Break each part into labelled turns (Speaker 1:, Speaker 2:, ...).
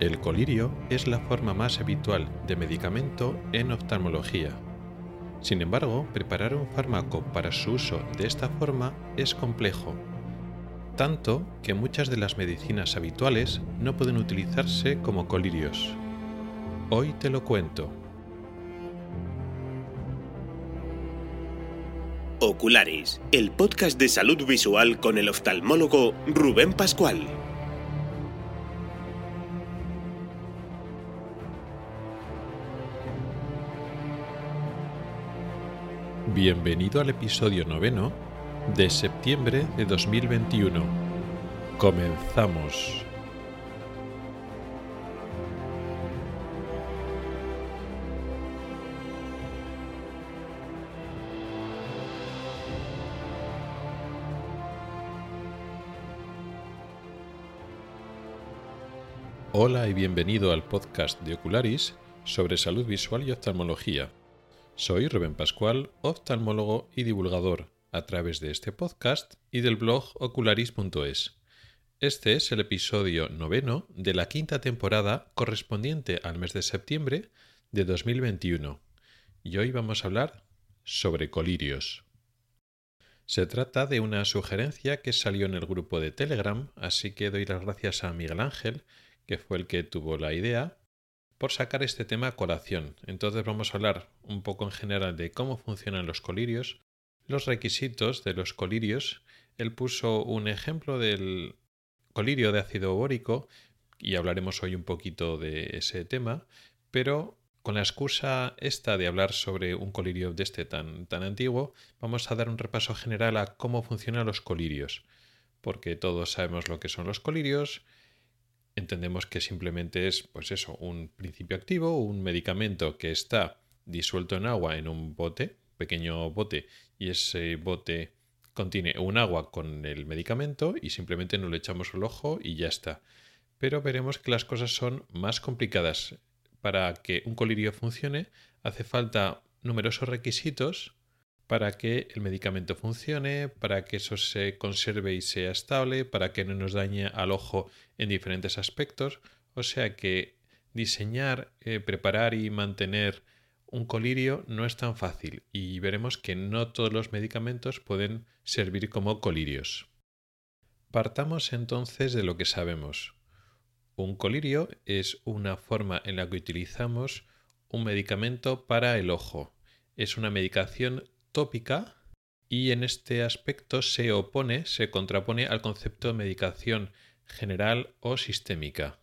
Speaker 1: El colirio es la forma más habitual de medicamento en oftalmología. Sin embargo, preparar un fármaco para su uso de esta forma es complejo, tanto que muchas de las medicinas habituales no pueden utilizarse como colirios. Hoy te lo cuento.
Speaker 2: Ocularis, el podcast de salud visual con el oftalmólogo Rubén Pascual.
Speaker 1: Bienvenido al episodio noveno de septiembre de 2021. Comenzamos. Hola y bienvenido al podcast de Ocularis sobre salud visual y oftalmología. Soy Rubén Pascual, oftalmólogo y divulgador, a través de este podcast y del blog ocularis.es. Este es el episodio noveno de la quinta temporada correspondiente al mes de septiembre de 2021. Y hoy vamos a hablar sobre colirios. Se trata de una sugerencia que salió en el grupo de Telegram, así que doy las gracias a Miguel Ángel, que fue el que tuvo la idea, por sacar este tema a colación. Entonces vamos a hablar un poco en general de cómo funcionan los colirios, los requisitos de los colirios. Él puso un ejemplo del colirio de ácido bórico y hablaremos hoy un poquito de ese tema, pero con la excusa esta de hablar sobre un colirio de este tan, tan antiguo, vamos a dar un repaso general a cómo funcionan los colirios, porque todos sabemos lo que son los colirios, entendemos que simplemente es, pues eso, un principio activo, un medicamento que está disuelto en agua en un bote, pequeño bote, y ese bote contiene un agua con el medicamento y simplemente no le echamos el ojo y ya está. Pero veremos que las cosas son más complicadas. Para que un colirio funcione hace falta numerosos requisitos para que el medicamento funcione, para que eso se conserve y sea estable, para que no nos dañe al ojo en diferentes aspectos. O sea que diseñar, eh, preparar y mantener un colirio no es tan fácil y veremos que no todos los medicamentos pueden servir como colirios. Partamos entonces de lo que sabemos. Un colirio es una forma en la que utilizamos un medicamento para el ojo. Es una medicación tópica y en este aspecto se opone, se contrapone al concepto de medicación general o sistémica.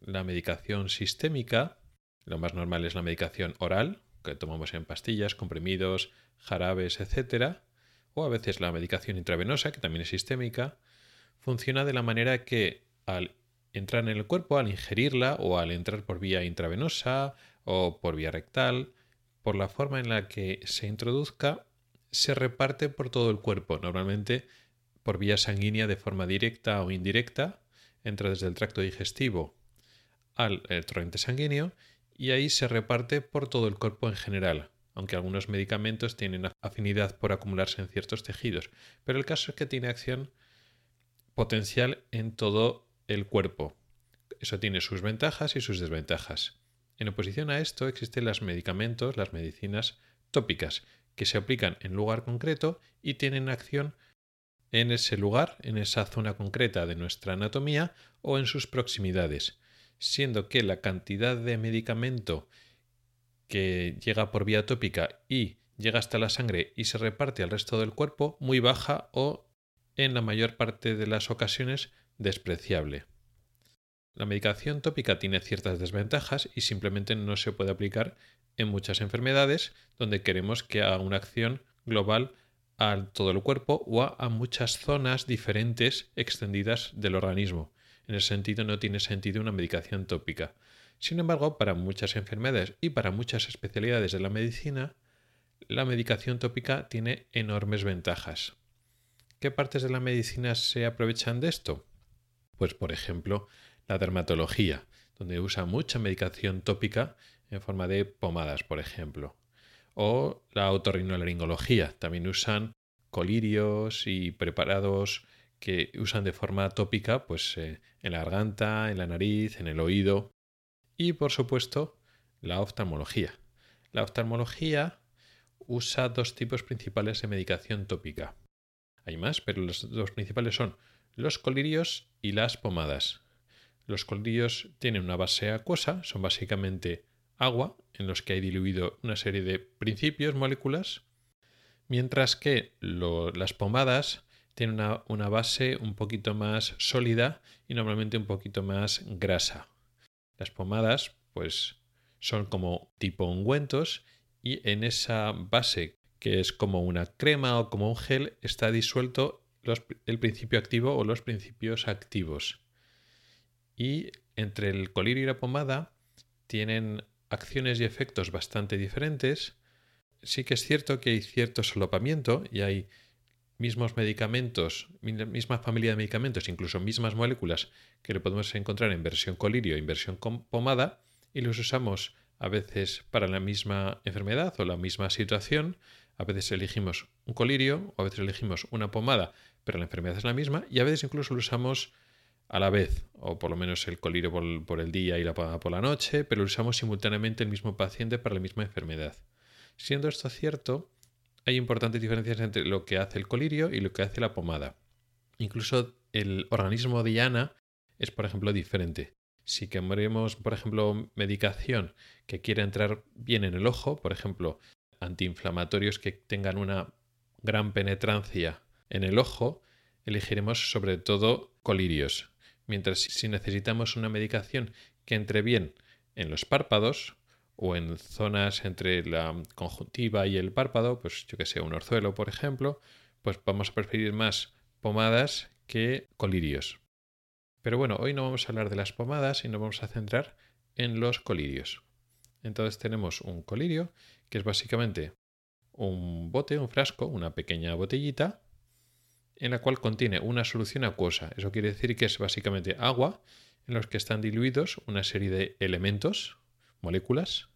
Speaker 1: La medicación sistémica, lo más normal es la medicación oral, que tomamos en pastillas, comprimidos, jarabes, etc. O a veces la medicación intravenosa, que también es sistémica, funciona de la manera que al entrar en el cuerpo, al ingerirla o al entrar por vía intravenosa o por vía rectal, por la forma en la que se introduzca, se reparte por todo el cuerpo, normalmente por vía sanguínea de forma directa o indirecta, entra desde el tracto digestivo al torrente sanguíneo y ahí se reparte por todo el cuerpo en general, aunque algunos medicamentos tienen afinidad por acumularse en ciertos tejidos, pero el caso es que tiene acción potencial en todo el cuerpo. Eso tiene sus ventajas y sus desventajas. En oposición a esto existen los medicamentos, las medicinas tópicas, que se aplican en lugar concreto y tienen acción en ese lugar, en esa zona concreta de nuestra anatomía o en sus proximidades, siendo que la cantidad de medicamento que llega por vía tópica y llega hasta la sangre y se reparte al resto del cuerpo muy baja o en la mayor parte de las ocasiones despreciable. La medicación tópica tiene ciertas desventajas y simplemente no se puede aplicar en muchas enfermedades donde queremos que haga una acción global a todo el cuerpo o a, muchas zonas diferentes extendidas del organismo. En ese sentido no tiene sentido una medicación tópica. Sin embargo, para muchas enfermedades y para muchas especialidades de la medicina, la medicación tópica tiene enormes ventajas. ¿Qué partes de la medicina se aprovechan de esto? Pues, por ejemplo, la dermatología, donde usa mucha medicación tópica en forma de pomadas, por ejemplo. O la otorrinolaringología, también usan colirios y preparados que usan de forma tópica pues, eh, en la garganta, en la nariz, en el oído. y por supuesto la oftalmología. La oftalmología usa dos tipos principales de medicación tópica. Hay más, pero los dos principales son los colirios y las pomadas. Los colirios tienen una base acuosa, son básicamente agua en los que hay diluido una serie de principios, moléculas, mientras que las pomadas tienen una, base un poquito más sólida y normalmente un poquito más grasa. Las pomadas, pues, son como tipo ungüentos y en esa base, que es como una crema o como un gel, está disuelto el principio activo o los principios activos. Y entre el colirio y la pomada tienen acciones y efectos bastante diferentes. Sí que es cierto que hay cierto solopamiento y hay mismos medicamentos, misma familia de medicamentos, incluso mismas moléculas que lo podemos encontrar en versión colirio en versión pomada y los usamos a veces para la misma enfermedad o la misma situación. A veces elegimos un colirio o a veces elegimos una pomada, pero la enfermedad es la misma y a veces incluso lo usamos a la vez, o por lo menos el colirio por, el día y la pomada por la noche, pero usamos simultáneamente el mismo paciente para la misma enfermedad. Siendo esto cierto, hay importantes diferencias entre lo que hace el colirio y lo que hace la pomada. Incluso el organismo diana es, por ejemplo, diferente. Si queremos, por ejemplo, medicación que quiera entrar bien en el ojo, por ejemplo, antiinflamatorios que tengan una gran penetrancia en el ojo, elegiremos sobre todo colirios. Mientras si necesitamos una medicación que entre bien en los párpados o en zonas entre la conjuntiva y el párpado, pues yo que sé, un orzuelo, por ejemplo, pues vamos a preferir más pomadas que colirios. Pero bueno, hoy no vamos a hablar de las pomadas y nos vamos a centrar en los colirios. Entonces tenemos un colirio, que es básicamente un bote, un frasco, una pequeña botellita, en la cual contiene una solución acuosa. Eso quiere decir que es básicamente agua en los que están diluidos una serie de elementos, moléculas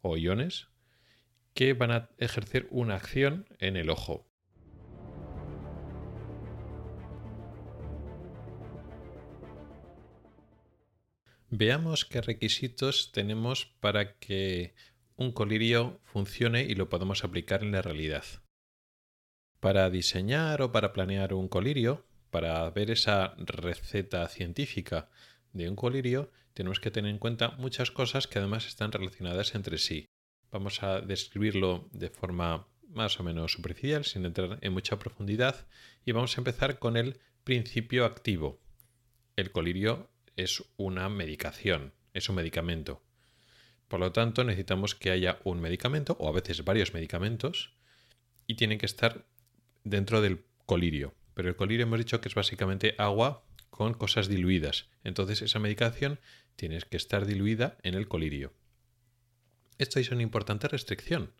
Speaker 1: o iones, que van a ejercer una acción en el ojo. Veamos qué requisitos tenemos para que un colirio funcione y lo podamos aplicar en la realidad. Para diseñar o para planear un colirio, para ver esa receta científica de un colirio, tenemos que tener en cuenta muchas cosas que además están relacionadas entre sí. Vamos a describirlo de forma más o menos superficial, sin entrar en mucha profundidad, y vamos a empezar con el principio activo. El colirio es una medicación, es un medicamento. Por lo tanto, necesitamos que haya un medicamento o a veces varios medicamentos y tienen que estar dentro del colirio. Pero el colirio hemos dicho que es básicamente agua con cosas diluidas. Entonces esa medicación tiene que estar diluida en el colirio. Esto es una importante restricción,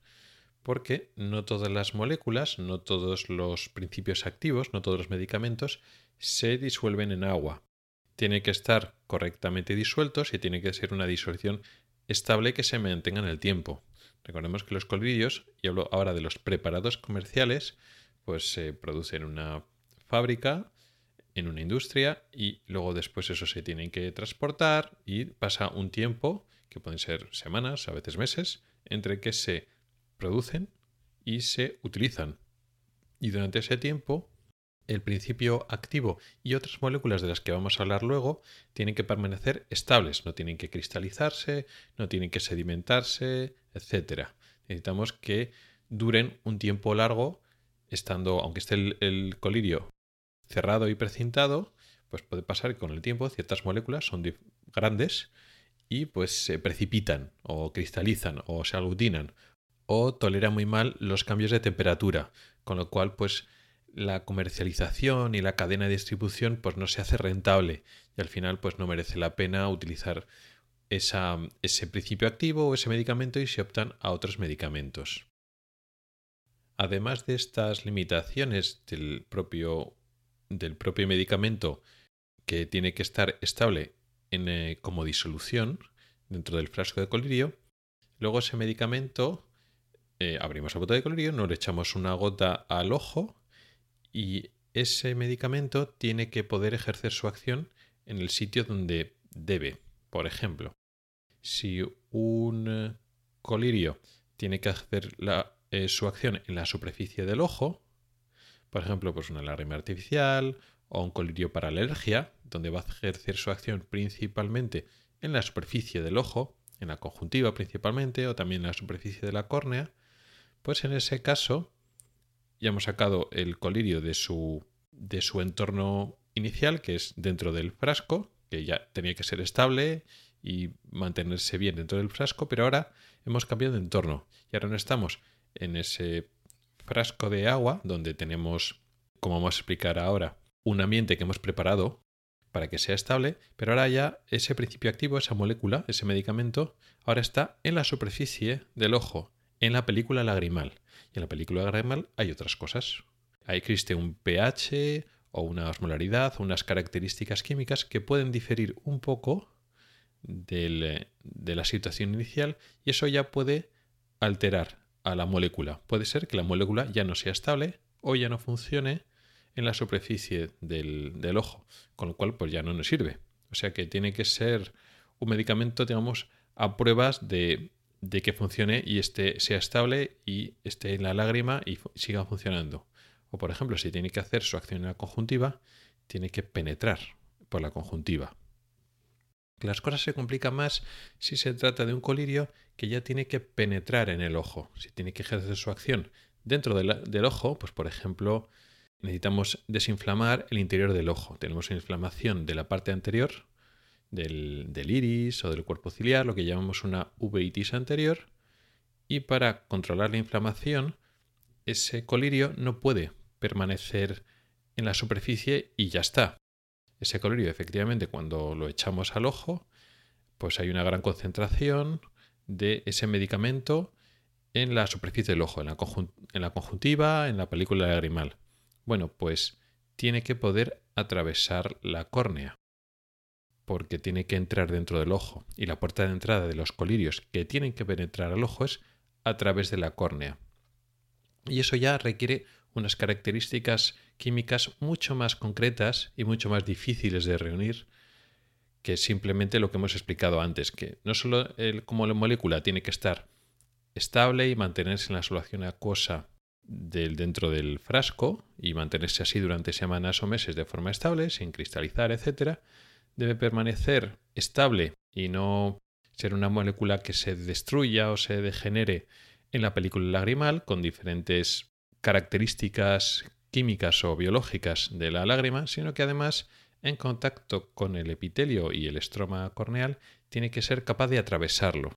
Speaker 1: porque no todas las moléculas, no todos los principios activos, no todos los medicamentos se disuelven en agua tiene que estar correctamente disueltos y tiene que ser una disolución estable que se mantenga en el tiempo. Recordemos que los colirios, y hablo ahora de los preparados comerciales, pues se producen en una fábrica, en una industria y luego después eso se tiene que transportar y pasa un tiempo, que pueden ser semanas, a veces meses, entre que se producen y se utilizan. Y durante ese tiempo el principio activo y otras moléculas de las que vamos a hablar luego tienen que permanecer estables, no tienen que cristalizarse, no tienen que sedimentarse, etc. Necesitamos que duren un tiempo largo, estando, aunque esté el, colirio cerrado y precintado, pues puede pasar que con el tiempo ciertas moléculas son grandes y pues se precipitan o cristalizan o se aglutinan o toleran muy mal los cambios de temperatura, con lo cual pues la comercialización y la cadena de distribución pues no se hace rentable y al final pues no merece la pena utilizar ese principio activo o ese medicamento y se optan a otros medicamentos. Además de estas limitaciones del propio, del propio medicamento que tiene que estar estable en, eh, como disolución dentro del frasco de colirio, luego ese medicamento eh, abrimos la bota de colirio, no le echamos una gota al ojo y ese medicamento tiene que poder ejercer su acción en el sitio donde debe. Por ejemplo, si un colirio tiene que hacer eh, su acción en la superficie del ojo, por ejemplo, pues una lágrima artificial o un colirio para alergia, donde va a ejercer su acción principalmente en la superficie del ojo, en la conjuntiva principalmente, o también en la superficie de la córnea, pues en ese caso ya hemos sacado el colirio de su, de su entorno inicial, que es dentro del frasco, que ya tenía que ser estable y mantenerse bien dentro del frasco, pero ahora hemos cambiado de entorno y ahora no estamos en ese frasco de agua donde tenemos, como vamos a explicar ahora, un ambiente que hemos preparado para que sea estable, pero ahora ya ese principio activo, esa molécula, ese medicamento, ahora está en la superficie del ojo, en la película lagrimal. Y en la película lagrimal hay otras cosas. Ahí existe un pH o una osmolaridad o unas características químicas que pueden diferir un poco de la situación inicial y eso ya puede alterar a la molécula. Puede ser que la molécula ya no sea estable o ya no funcione en la superficie del, del, ojo, con lo cual pues ya no nos sirve. O sea que tiene que ser un medicamento, digamos, a pruebas de, de que funcione y este sea estable y esté en la lágrima y siga funcionando. O por ejemplo, si tiene que hacer su acción en la conjuntiva, tiene que penetrar por la conjuntiva. Las cosas se complican más si se trata de un colirio que ya tiene que penetrar en el ojo. Si tiene que ejercer su acción dentro del ojo, pues por ejemplo, necesitamos desinflamar el interior del ojo. Tenemos inflamación de la parte anterior del, del iris o del cuerpo ciliar, lo que llamamos una uveitis anterior. Y para controlar la inflamación, ese colirio no puede permanecer en la superficie y ya está ese colorio, efectivamente, cuando lo echamos al ojo, pues hay una gran concentración de ese medicamento en la superficie del ojo, en la, en la conjuntiva, en la película lagrimal. Bueno, pues tiene que poder atravesar la córnea, porque tiene que entrar dentro del ojo, y la puerta de entrada de los colirios que tienen que penetrar al ojo es a través de la córnea. Y eso ya requiere unas características químicas mucho más concretas y mucho más difíciles de reunir que simplemente lo que hemos explicado antes, que no solo el, como la molécula tiene que estar estable y mantenerse en la solución acuosa del, dentro del frasco y mantenerse así durante semanas o meses de forma estable, sin cristalizar, etc., debe permanecer estable y no ser una molécula que se destruya o se degenere en la película lagrimal con diferentes características químicas o biológicas de la lágrima, sino que además en contacto con el epitelio y el estroma corneal tiene que ser capaz de atravesarlo.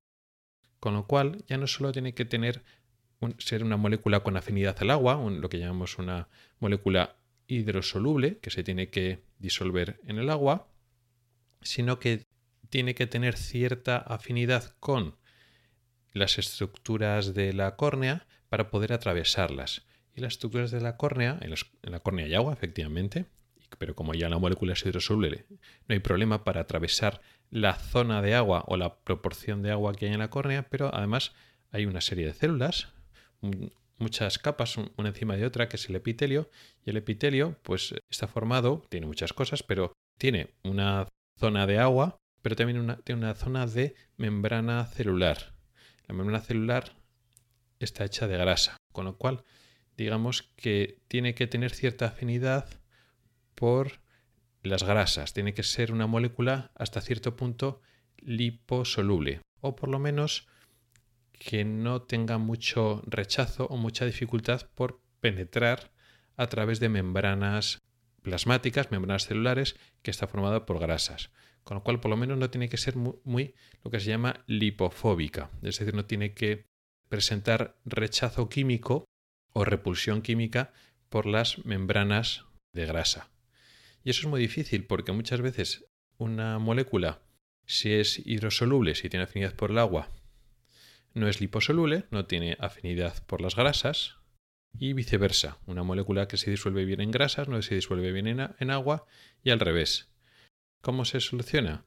Speaker 1: Con lo cual ya no solo tiene que tener ser una molécula con afinidad al agua, lo que llamamos una molécula hidrosoluble que se tiene que disolver en el agua, sino que tiene que tener cierta afinidad con las estructuras de la córnea para poder atravesarlas y las estructuras de la córnea, en, la córnea hay agua, efectivamente, pero como ya la molécula es hidrosoluble, no hay problema para atravesar la zona de agua o la proporción de agua que hay en la córnea, pero además hay una serie de células, muchas capas una encima de otra, que es el epitelio, y el epitelio pues está formado, tiene muchas cosas, pero tiene una zona de agua, pero también tiene una zona de membrana celular. La membrana celular está hecha de grasa, con lo cual digamos que tiene que tener cierta afinidad por las grasas, tiene que ser una molécula hasta cierto punto liposoluble, o por lo menos que no tenga mucho rechazo o mucha dificultad por penetrar a través de membranas plasmáticas, membranas celulares, que está formada por grasas. Con lo cual, por lo menos no tiene que ser muy, muy, lo que se llama lipofóbica, es decir, no tiene que presentar rechazo químico o repulsión química por las membranas de grasa. Y eso es muy difícil porque muchas veces una molécula, si es hidrosoluble, si tiene afinidad por el agua, no es liposoluble, no tiene afinidad por las grasas, y viceversa. Una molécula que se disuelve bien en grasas no se disuelve bien en, en agua y al revés. ¿Cómo se soluciona?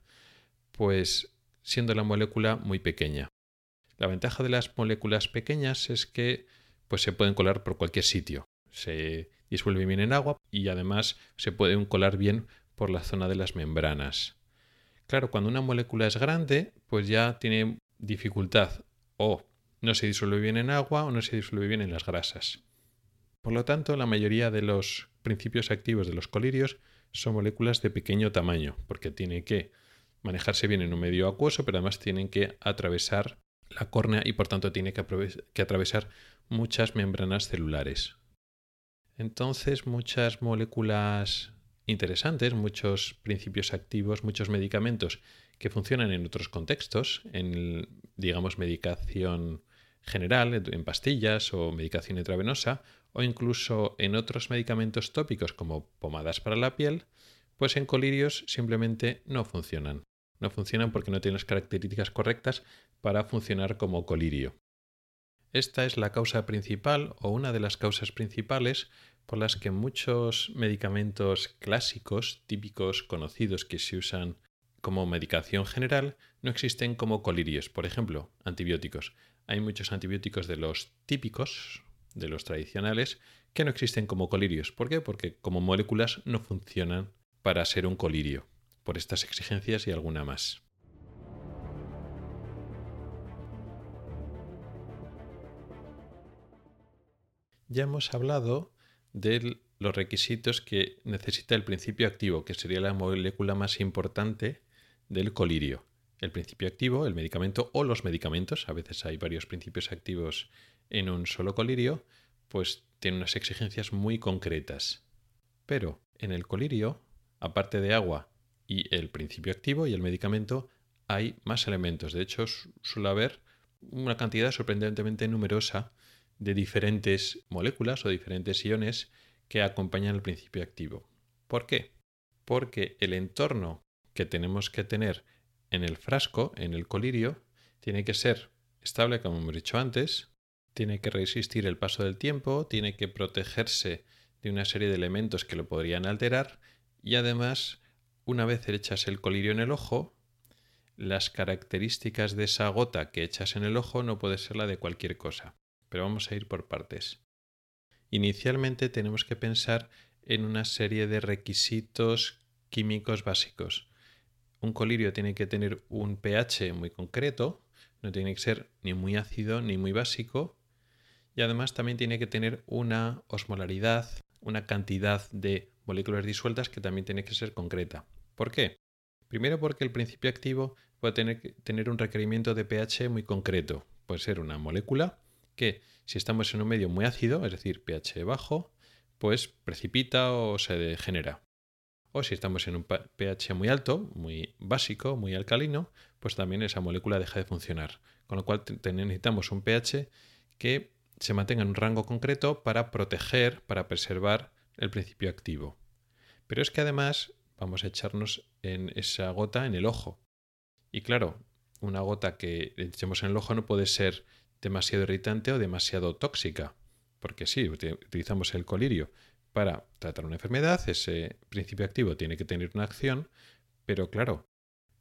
Speaker 1: Pues siendo la molécula muy pequeña. La ventaja de las moléculas pequeñas es que pues se pueden colar por cualquier sitio. Se disuelve bien en agua y además se pueden colar bien por la zona de las membranas. Claro, cuando una molécula es grande, pues ya tiene dificultad o no se disuelve bien en agua o no se disuelve bien en las grasas. Por lo tanto, la mayoría de los principios activos de los colirios son moléculas de pequeño tamaño, porque tienen que manejarse bien en un medio acuoso, pero además tienen que atravesar la córnea y por tanto tiene que, atravesar muchas membranas celulares. Entonces, muchas moléculas interesantes, muchos principios activos, muchos medicamentos que funcionan en otros contextos, en, digamos, medicación general, en pastillas o medicación intravenosa, o incluso en otros medicamentos tópicos como pomadas para la piel, pues en colirios simplemente no funcionan. No funcionan porque no tienen las características correctas para funcionar como colirio. Esta es la causa principal o una de las causas principales por las que muchos medicamentos clásicos, típicos, conocidos que se usan como medicación general, no existen como colirios. Por ejemplo, antibióticos. Hay muchos antibióticos de los típicos, de los tradicionales, que no existen como colirios. ¿Por qué? Porque como moléculas no funcionan para ser un colirio, por estas exigencias y alguna más. Ya hemos hablado de los requisitos que necesita el principio activo, que sería la molécula más importante del colirio. El principio activo, el medicamento o los medicamentos, a veces hay varios principios activos en un solo colirio, pues tiene unas exigencias muy concretas. Pero en el colirio, aparte de agua y el principio activo y el medicamento, hay más elementos. De hecho, suele haber una cantidad sorprendentemente numerosa de diferentes moléculas o diferentes iones que acompañan el principio activo. ¿Por qué? Porque el entorno que tenemos que tener en el frasco, en el colirio, tiene que ser estable, como hemos dicho antes, tiene que resistir el paso del tiempo, tiene que protegerse de una serie de elementos que lo podrían alterar y además, una vez echas el colirio en el ojo, las características de esa gota que echas en el ojo no puede ser la de cualquier cosa pero vamos a ir por partes. Inicialmente tenemos que pensar en una serie de requisitos químicos básicos. Un colirio tiene que tener un pH muy concreto, no tiene que ser ni muy ácido ni muy básico, y además también tiene que tener una osmolaridad, una cantidad de moléculas disueltas que también tiene que ser concreta. ¿Por qué? Primero porque el principio activo puede tener, un requerimiento de pH muy concreto. Puede ser una molécula que si estamos en un medio muy ácido, es decir, pH bajo, pues precipita o se degenera. O si estamos en un pH muy alto, muy básico, muy alcalino, pues también esa molécula deja de funcionar. Con lo cual necesitamos un pH que se mantenga en un rango concreto para proteger, para preservar el principio activo. Pero es que además vamos a echarnos en esa gota en el ojo. Y claro, una gota que echemos en el ojo no puede ser demasiado irritante o demasiado tóxica. Porque sí, utilizamos el colirio para tratar una enfermedad, ese principio activo tiene que tener una acción, pero claro,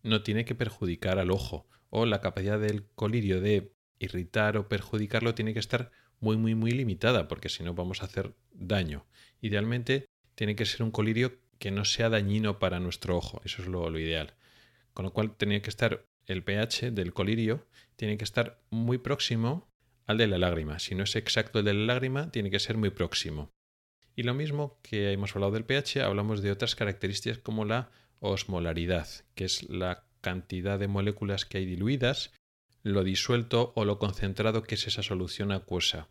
Speaker 1: no tiene que perjudicar al ojo o la capacidad del colirio de irritar o perjudicarlo tiene que estar muy muy muy limitada porque si no vamos a hacer daño. Idealmente tiene que ser un colirio que no sea dañino para nuestro ojo, eso es lo, lo ideal. Con lo cual tiene que estar el pH del colirio tiene que estar muy próximo al de la lágrima. Si no es exacto el de la lágrima, tiene que ser muy próximo. Y lo mismo que hemos hablado del pH, hablamos de otras características como la osmolaridad, que es la cantidad de moléculas que hay diluidas, lo disuelto o lo concentrado que es esa solución acuosa.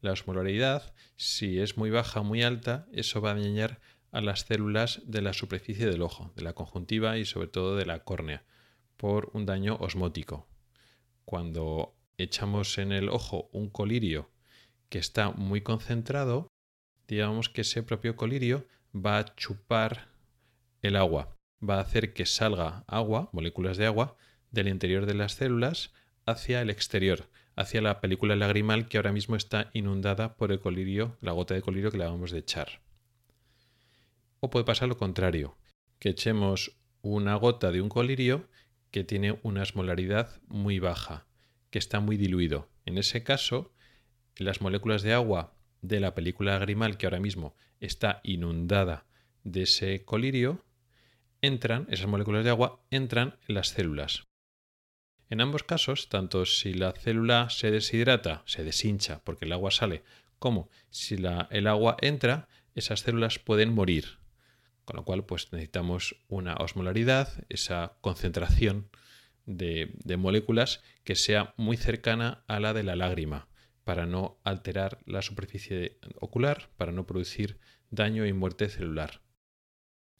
Speaker 1: La osmolaridad, si es muy baja o muy alta, eso va a dañar a las células de la superficie del ojo, de la conjuntiva y sobre todo de la córnea por un daño osmótico. Cuando echamos en el ojo un colirio que está muy concentrado, digamos que ese propio colirio va a chupar el agua, va a hacer que salga agua, moléculas de agua, del interior de las células hacia el exterior, hacia la película lagrimal que ahora mismo está inundada por el colirio, la gota de colirio que le vamos de echar. O puede pasar lo contrario, que echemos una gota de un colirio que tiene una osmolaridad muy baja, que está muy diluido. En ese caso, las moléculas de agua de la película lagrimal, que ahora mismo está inundada de ese colirio, entran, esas moléculas de agua entran en las células. En ambos casos, tanto si la célula se deshidrata, se deshincha porque el agua sale, como si el agua entra, esas células pueden morir. Con lo cual, pues necesitamos una osmolaridad, esa concentración de, moléculas que sea muy cercana a la de la lágrima, para no alterar la superficie ocular, para no producir daño y muerte celular.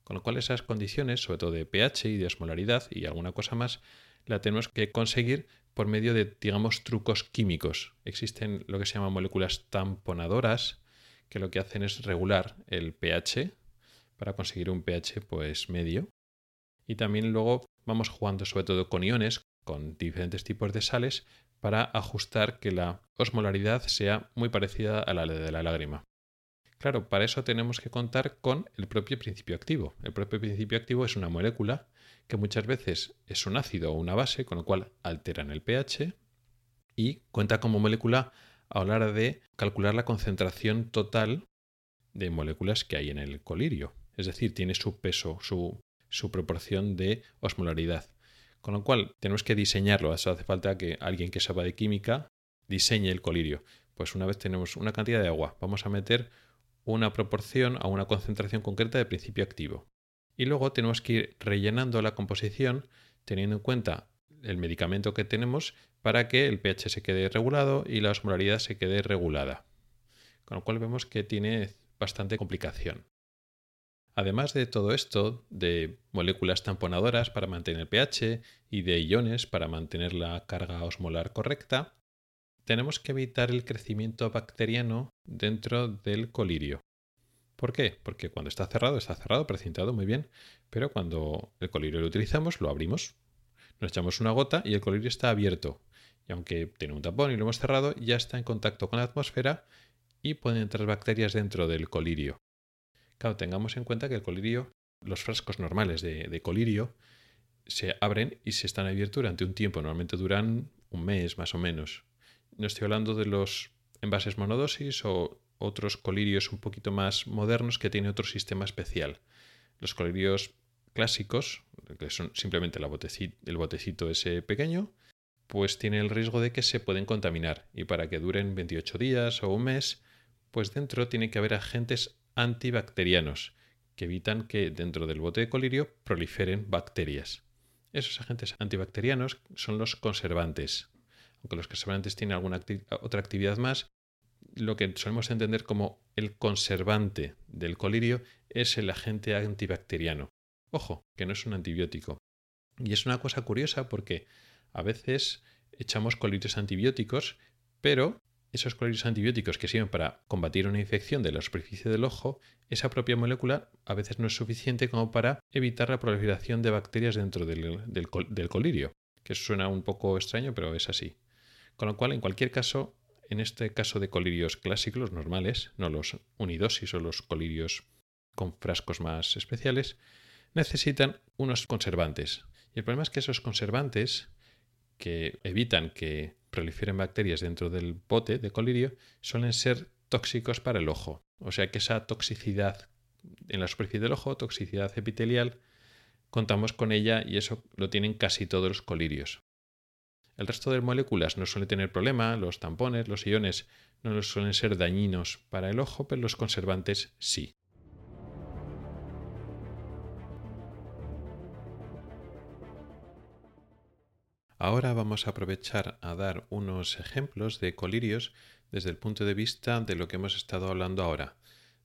Speaker 1: Con lo cual esas condiciones, sobre todo de pH y de osmolaridad y alguna cosa más, la tenemos que conseguir por medio de, digamos, trucos químicos. Existen lo que se llaman moléculas tamponadoras, que lo que hacen es regular el pH para conseguir un pH pues medio. Y también luego vamos jugando sobre todo con iones, con diferentes tipos de sales, para ajustar que la osmolaridad sea muy parecida a la de la lágrima. Claro, para eso tenemos que contar con el propio principio activo. El propio principio activo es una molécula que muchas veces es un ácido o una base, con lo cual alteran el pH y cuenta como molécula a la hora de calcular la concentración total de moléculas que hay en el colirio. Es decir, tiene su peso, su, proporción de osmolaridad. Con lo cual, tenemos que diseñarlo. Eso hace falta que alguien que sepa de química diseñe el colirio. Pues una vez tenemos una cantidad de agua, vamos a meter una proporción a una concentración concreta de principio activo. Y luego tenemos que ir rellenando la composición teniendo en cuenta el medicamento que tenemos para que el pH se quede regulado y la osmolaridad se quede regulada. Con lo cual vemos que tiene bastante complicación. Además de todo esto, de moléculas tamponadoras para mantener el pH y de iones para mantener la carga osmolar correcta, tenemos que evitar el crecimiento bacteriano dentro del colirio. ¿Por qué? Porque cuando está cerrado, está cerrado, precintado, muy bien, pero cuando el colirio lo utilizamos, lo abrimos, nos echamos una gota y el colirio está abierto. Y aunque tiene un tapón y lo hemos cerrado, ya está en contacto con la atmósfera y pueden entrar bacterias dentro del colirio. Claro, tengamos en cuenta que el colirio, los frascos normales de, colirio, se abren y se están abiertos durante un tiempo, normalmente duran un mes más o menos. No estoy hablando de los envases monodosis o otros colirios un poquito más modernos que tienen otro sistema especial. Los colirios clásicos, que son simplemente el botecito ese pequeño, pues tiene el riesgo de que se pueden contaminar y para que duren 28 días o un mes, pues dentro tiene que haber agentes antibacterianos que evitan que dentro del bote de colirio proliferen bacterias. Esos agentes antibacterianos son los conservantes. Aunque los conservantes tienen alguna otra actividad más, lo que solemos entender como el conservante del colirio es el agente antibacteriano. Ojo, que no es un antibiótico. Y es una cosa curiosa porque a veces echamos colirios antibióticos, pero esos colirios antibióticos que sirven para combatir una infección de la superficie del ojo, esa propia molécula a veces no es suficiente como para evitar la proliferación de bacterias dentro del, del colirio, que suena un poco extraño, pero es así. Con lo cual, en cualquier caso, en este caso de colirios clásicos, los normales, no los unidosis o los colirios con frascos más especiales, necesitan unos conservantes. Y el problema es que esos conservantes que evitan que proliferen bacterias dentro del bote de colirio suelen ser tóxicos para el ojo. O sea que esa toxicidad en la superficie del ojo, toxicidad epitelial, contamos con ella y eso lo tienen casi todos los colirios. El resto de moléculas no suele tener problema, los tampones, los iones no suelen ser dañinos para el ojo, pero los conservantes sí. Ahora vamos a aprovechar a dar unos ejemplos de colirios desde el punto de vista de lo que hemos estado hablando ahora,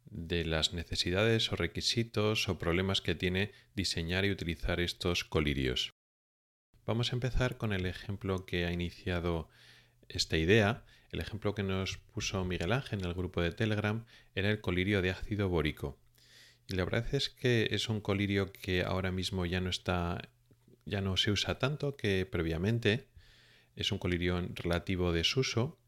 Speaker 1: de las necesidades o requisitos o problemas que tiene diseñar y utilizar estos colirios. Vamos a empezar con el ejemplo que ha iniciado esta idea. El ejemplo que nos puso Miguel Ángel en el grupo de Telegram era el colirio de ácido bórico. Y la verdad es que es un colirio que ahora mismo ya no está, ya no se usa tanto que previamente. Es un colirio relativo desuso.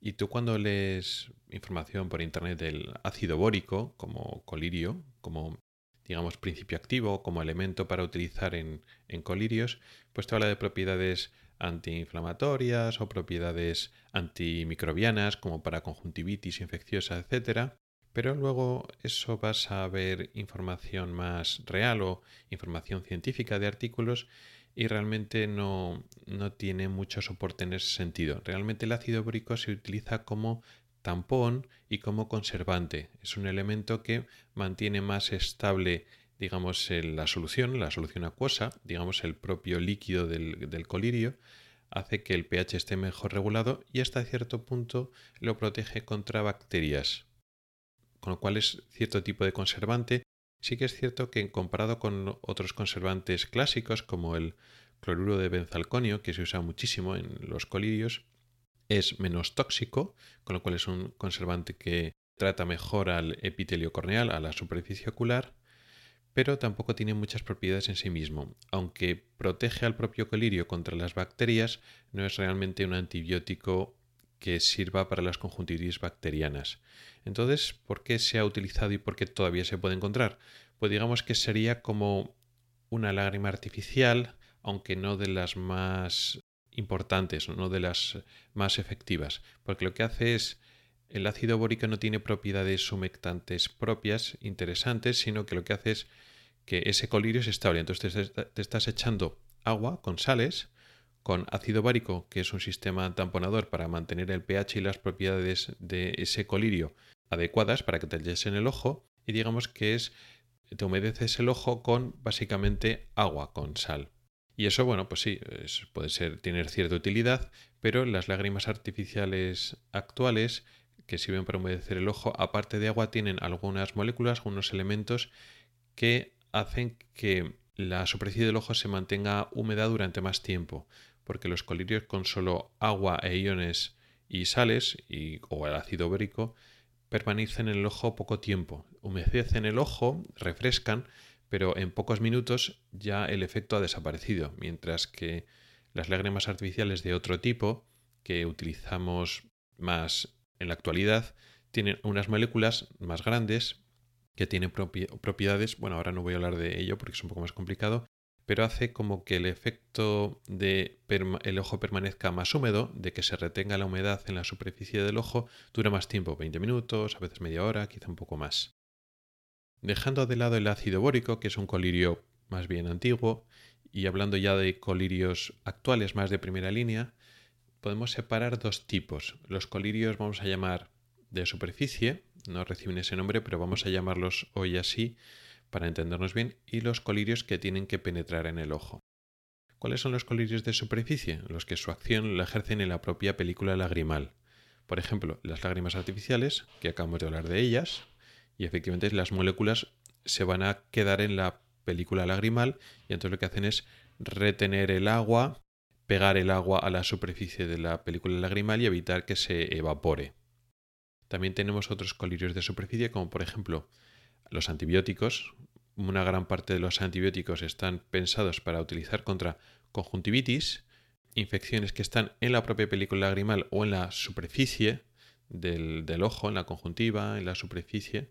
Speaker 1: Y tú cuando lees información por internet del ácido bórico como colirio, como digamos, principio activo como elemento para utilizar en, colirios, pues te habla de propiedades antiinflamatorias o propiedades antimicrobianas como para conjuntivitis infecciosa, etc. pero luego eso vas a ver información más real o información científica de artículos y realmente no, no tiene mucho soporte en ese sentido. Realmente el ácido bórico se utiliza como tampón y como conservante. Es un elemento que mantiene más estable digamos, la solución, la solución acuosa, digamos, el propio líquido del, del, colirio, hace que el pH esté mejor regulado y hasta cierto punto lo protege contra bacterias con lo cual es cierto tipo de conservante. Sí que es cierto que comparado con otros conservantes clásicos como el cloruro de benzalconio, que se usa muchísimo en los colirios, es menos tóxico, con lo cual es un conservante que trata mejor al epitelio corneal, a la superficie ocular, pero tampoco tiene muchas propiedades en sí mismo. Aunque protege al propio colirio contra las bacterias, no es realmente un antibiótico que sirva para las conjuntivitis bacterianas. Entonces, ¿por qué se ha utilizado y por qué todavía se puede encontrar? Pues digamos que sería como una lágrima artificial, aunque no de las más importantes, no de las más efectivas, porque lo que hace es el ácido bórico no tiene propiedades humectantes propias interesantes, sino que lo que hace es que ese colirio es estable. Entonces te estás echando agua con sales con ácido bárico, que es un sistema tamponador para mantener el pH y las propiedades de ese colirio adecuadas para que te eches en el ojo, y digamos que es te humedeces el ojo con básicamente agua con sal. Y eso, bueno, pues sí, puede ser tener cierta utilidad, pero las lágrimas artificiales actuales que sirven para humedecer el ojo, aparte de agua, tienen algunas moléculas, algunos elementos que hacen que la superficie del ojo se mantenga húmeda durante más tiempo porque los colirios con solo agua e iones y sales y, o el ácido bórico permanecen en el ojo poco tiempo, humedecen el ojo, refrescan, pero en pocos minutos ya el efecto ha desaparecido, mientras que las lágrimas artificiales de otro tipo que utilizamos más en la actualidad tienen unas moléculas más grandes que tienen propiedades, bueno, ahora no voy a hablar de ello porque es un poco más complicado, pero hace como que el efecto de el ojo permanezca más húmedo, de que se retenga la humedad en la superficie del ojo, dura más tiempo, 20 minutos, a veces media hora, quizá un poco más. Dejando de lado el ácido bórico, que es un colirio más bien antiguo, y hablando ya de colirios actuales más de primera línea, podemos separar dos tipos. Los colirios vamos a llamar de superficie, no reciben ese nombre, pero vamos a llamarlos hoy así, para entendernos bien, y los colirios que tienen que penetrar en el ojo. ¿Cuáles son los colirios de superficie? Los que su acción la ejercen en la propia película lagrimal. Por ejemplo, las lágrimas artificiales, que acabamos de hablar de ellas, y efectivamente las moléculas se van a quedar en la película lagrimal y entonces lo que hacen es retener el agua, pegar el agua a la superficie de la película lagrimal y evitar que se evapore. También tenemos otros colirios de superficie como por ejemplo los antibióticos, una gran parte de los antibióticos están pensados para utilizar contra conjuntivitis, infecciones que están en la propia película lagrimal o en la superficie del, ojo, en la conjuntiva, en la superficie,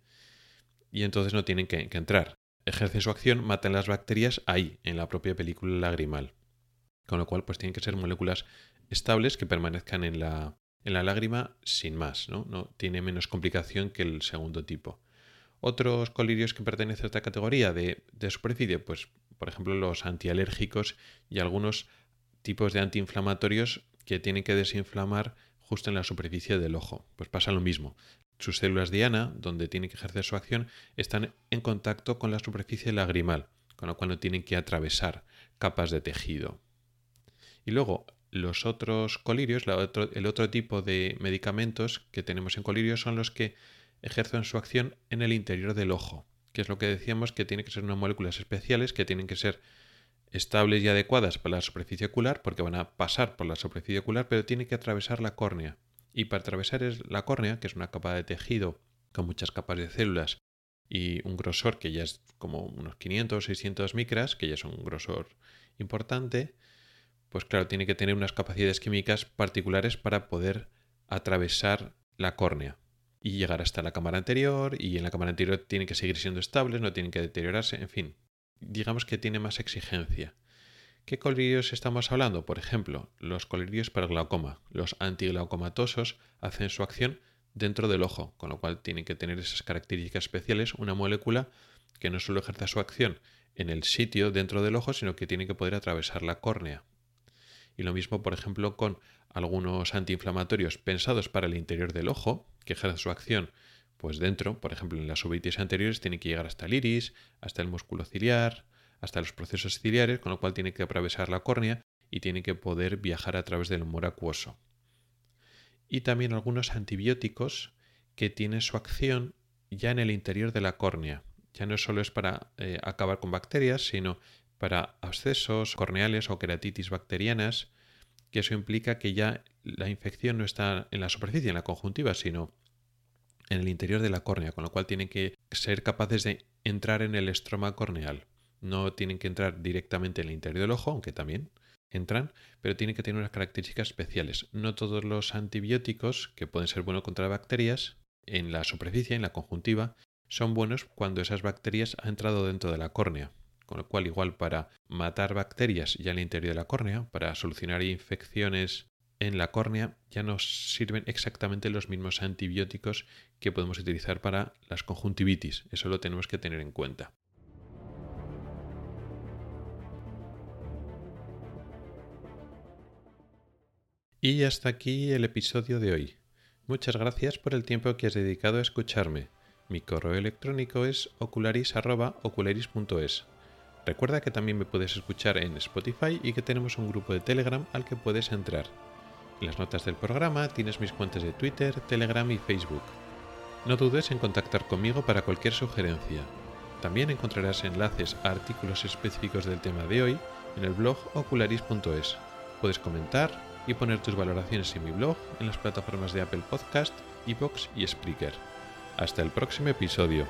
Speaker 1: y entonces no tienen que, entrar. Ejercen su acción, matan las bacterias ahí, en la propia película lagrimal. Con lo cual, pues tienen que ser moléculas estables que permanezcan en la, en la lágrima sin más, ¿no? No tiene menos complicación que el segundo tipo. Otros colirios que pertenecen a esta categoría de, superficie, pues por ejemplo los antialérgicos y algunos tipos de antiinflamatorios que tienen que desinflamar justo en la superficie del ojo. Pues pasa lo mismo. Sus células diana, donde tienen que ejercer su acción, están en contacto con la superficie lagrimal, con lo cual no tienen que atravesar capas de tejido. Y luego, los otros colirios, el otro tipo de medicamentos que tenemos en colirios son los que ejercen su acción en el interior del ojo, que es lo que decíamos que tiene que ser unas moléculas especiales que tienen que ser estables y adecuadas para la superficie ocular, porque van a pasar por la superficie ocular, pero tienen que atravesar la córnea. Y para atravesar la córnea, que es una capa de tejido con muchas capas de células y un grosor que ya es como unos 500 o 600 micras, que ya es un grosor importante, pues claro, tiene que tener unas capacidades químicas particulares para poder atravesar la córnea y llegar hasta la cámara anterior y en la cámara anterior tienen que seguir siendo estables, no tienen que deteriorarse, en fin, digamos que tiene más exigencia. ¿Qué colirios estamos hablando? Por ejemplo, los colirios para glaucoma. Los antiglaucomatosos hacen su acción dentro del ojo, con lo cual tiene que tener esas características especiales, una molécula que no solo ejerza su acción en el sitio dentro del ojo, sino que tiene que poder atravesar la córnea. Y lo mismo, por ejemplo, con algunos antiinflamatorios pensados para el interior del ojo, que ejercen su acción pues dentro, por ejemplo, en las uveitis anteriores tiene que llegar hasta el iris, hasta el músculo ciliar, hasta los procesos ciliares, con lo cual tiene que atravesar la córnea y tiene que poder viajar a través del humor acuoso. Y también algunos antibióticos que tienen su acción ya en el interior de la córnea. Ya no solo es para eh, acabar con bacterias, sino para abscesos corneales o queratitis bacterianas, que eso implica que ya la infección no está en la superficie, en la conjuntiva, sino en el interior de la córnea, con lo cual tienen que ser capaces de entrar en el estroma corneal. No tienen que entrar directamente en el interior del ojo, aunque también entran, pero tienen que tener unas características especiales. No todos los antibióticos, que pueden ser buenos contra bacterias, en la superficie, en la conjuntiva, son buenos cuando esas bacterias han entrado dentro de la córnea. Con lo cual, igual para matar bacterias ya en el interior de la córnea, para solucionar infecciones en la córnea ya nos sirven exactamente los mismos antibióticos que podemos utilizar para las conjuntivitis. Eso lo tenemos que tener en cuenta. Y hasta aquí el episodio de hoy. Muchas gracias por el tiempo que has dedicado a escucharme. Mi correo electrónico es ocularis.ocularis.es. Recuerda que también me puedes escuchar en Spotify y que tenemos un grupo de Telegram al que puedes entrar. En las notas del programa tienes mis cuentas de Twitter, Telegram y Facebook. No dudes en contactar conmigo para cualquier sugerencia. También encontrarás enlaces a artículos específicos del tema de hoy en el blog ocularis.es. Puedes comentar y poner tus valoraciones en mi blog en las plataformas de Apple Podcast, Evox y Spreaker. Hasta el próximo episodio.